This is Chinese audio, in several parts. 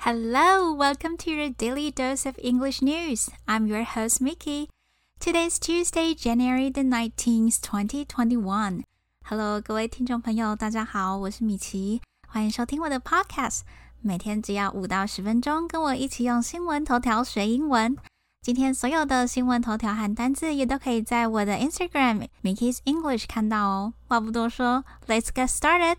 Hello, welcome to your daily dose of English news. I'm your host, Mickey. Today is Tuesday, January the 19th, 2021. Hello，各位听众朋友，大家好，我是米奇，欢迎收听我的 Podcast。每天只要五到十分钟，跟我一起用新闻头条学英文。今天所有的新闻头条和单字也都可以在我的 Instagram Mickey's English 看到哦。话不多说，Let's get started。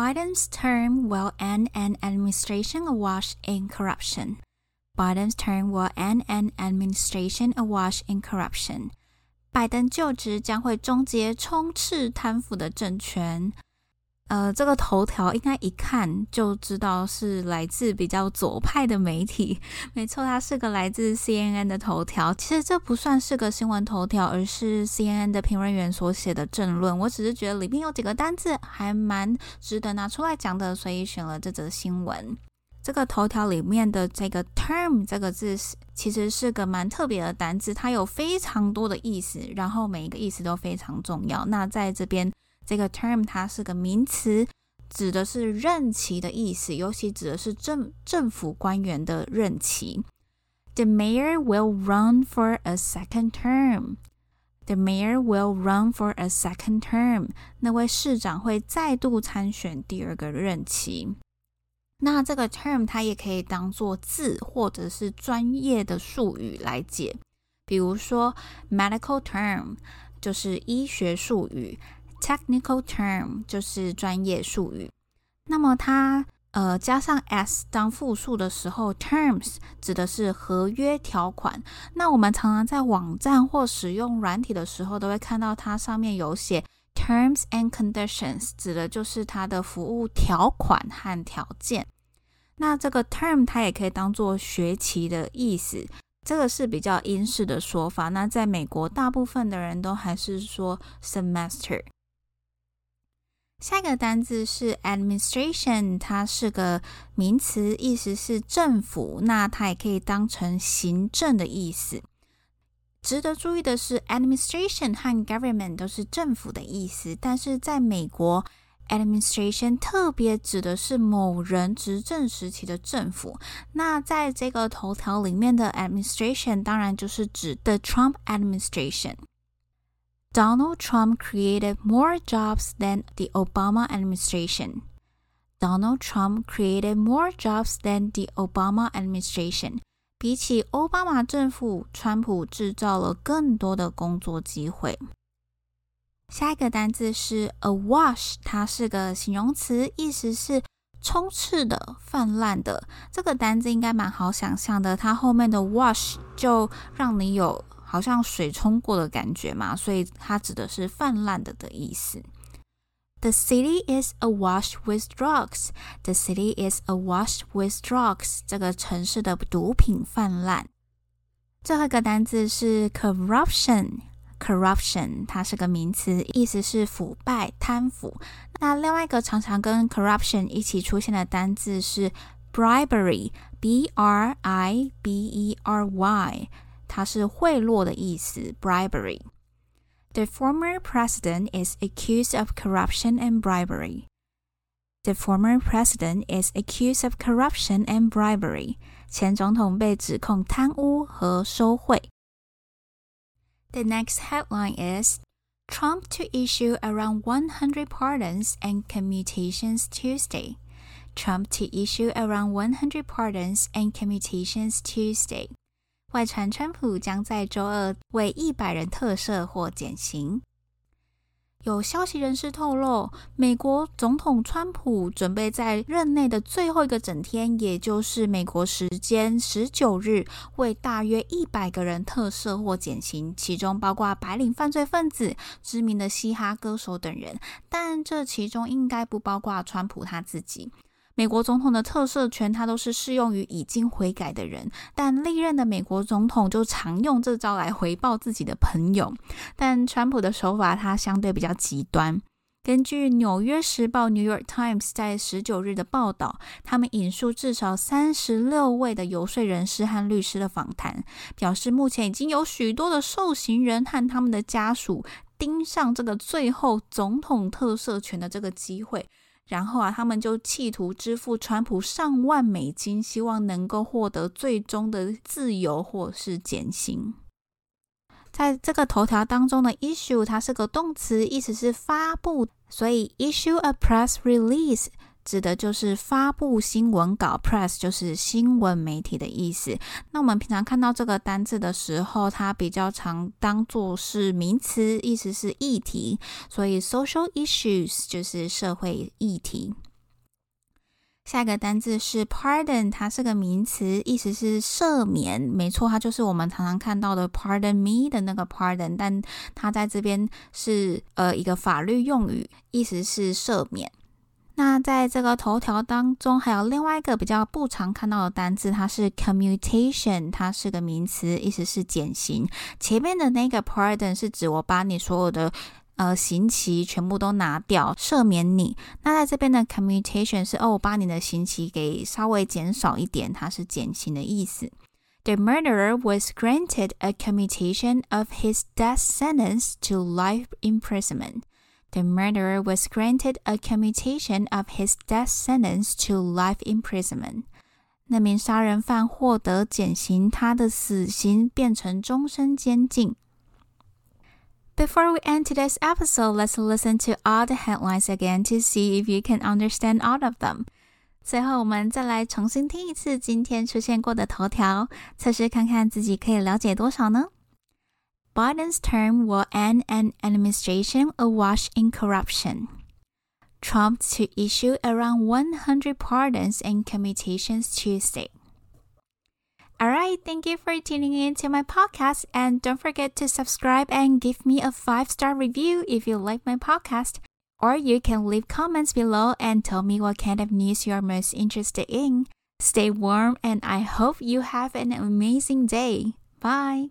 Biden's term will end an administration awash in corruption. Biden's term will end an administration awash in corruption. 拜登就职将会终结充斥贪腐的政权。 呃，这个头条应该一看就知道是来自比较左派的媒体。没错，它是个来自 CNN 的头条。其实这不算是个新闻头条，而是 CNN 的评论员所写的政论。我只是觉得里面有几个单字还蛮值得拿出来讲的，所以选了这则新闻。这个头条里面的这个 term 这个字，其实是个蛮特别的单字，它有非常多的意思，然后每一个意思都非常重要。那在这边。这个 term 它是个名词，指的是任期的意思，尤其指的是政政府官员的任期。The mayor will run for a second term. The mayor will run for a second term. 那位市长会再度参选第二个任期。那这个 term 它也可以当做字或者是专业的术语来解，比如说 medical term 就是医学术语。Technical term 就是专业术语，那么它呃加上 s 当复数的时候，terms 指的是合约条款。那我们常常在网站或使用软体的时候，都会看到它上面有写 terms and conditions，指的就是它的服务条款和条件。那这个 term 它也可以当做学期的意思，这个是比较英式的说法。那在美国，大部分的人都还是说 semester。下一个单字是 administration，它是个名词，意思是政府。那它也可以当成行政的意思。值得注意的是，administration 和 government 都是政府的意思，但是在美国，administration 特别指的是某人执政时期的政府。那在这个头条里面的 administration，当然就是指的 Trump administration。Donald Trump created more jobs than the Obama administration. Donald Trump created more jobs than the Obama administration. 比起奥巴马政府，川普制造了更多的工作机会。下一个单字是 awash，它是个形容词，意思是充斥的、泛滥的。这个单字应该蛮好想象的，它后面的 wash 就让你有 好像水冲过的感觉嘛，所以它指的是泛滥的的意思。The city is awash with drugs. The city is awash with drugs. 这个城市的毒品泛滥。最后一个单字是 corruption. Corruption 它是个名词，意思是腐败、贪腐。那另外一个常常跟 corruption 一起出现的单字是 bribery. B R I B E R Y. 它是贿赂的意思，bribery。The former president is accused of corruption and bribery. The former president is accused of corruption and bribery. 前总统被指控贪污和收贿。The next headline is Trump to issue around 100 pardons and commutations Tuesday. Trump to issue around 100 pardons and commutations Tuesday. 外传，川普将在周二为一百人特赦或减刑。有消息人士透露，美国总统川普准备在任内的最后一个整天，也就是美国时间十九日，为大约一百个人特赦或减刑，其中包括白领犯罪分子、知名的嘻哈歌手等人。但这其中应该不包括川普他自己。美国总统的特赦权，它都是适用于已经悔改的人，但历任的美国总统就常用这招来回报自己的朋友。但川普的手法，它相对比较极端。根据《纽约时报》（New York Times） 在十九日的报道，他们引述至少三十六位的游说人士和律师的访谈，表示目前已经有许多的受刑人和他们的家属盯上这个最后总统特赦权的这个机会，然后啊，他们就企图支付川普上万美金，希望能够获得最终的自由或是减刑。在这个头条当中的 issue，它是个动词，意思是发布，所以 issue a press release 指的就是发布新闻稿，press 就是新闻媒体的意思。那我们平常看到这个单字的时候，它比较常当做是名词，意思是议题，所以 social issues 就是社会议题。下一个单字是 pardon，它是个名词，意思是赦免。没错，它就是我们常常看到的 pardon me 的那个 pardon，但它在这边是呃一个法律用语，意思是赦免。那在这个头条当中，还有另外一个比较不常看到的单字，它是 commutation，它是个名词，意思是减刑。前面的那个 pardon 是指我把你所有的。呃，刑期全部都拿掉，赦免你。那在这边的 commutation 是哦，把你的刑期给稍微减少一点，它是减刑的意思。The murderer was granted a commutation of his death sentence to life imprisonment. The murderer was granted a commutation of his death sentence to life imprisonment. 那名杀人犯获得减刑，他的死刑变成终身监禁。Before we end today's episode, let's listen to all the headlines again to see if you can understand all of them. 最后，我们再来重新听一次今天出现过的头条，测试看看自己可以了解多少呢 ？Biden's term will end an administration awash in corruption. Trump to issue around 100 pardons and commutations Tuesday. All right, thank you for tuning in to my podcast. And don't forget to subscribe and give me a five star review if you like my podcast. Or you can leave comments below and tell me what kind of news you're most interested in. Stay warm, and I hope you have an amazing day. Bye.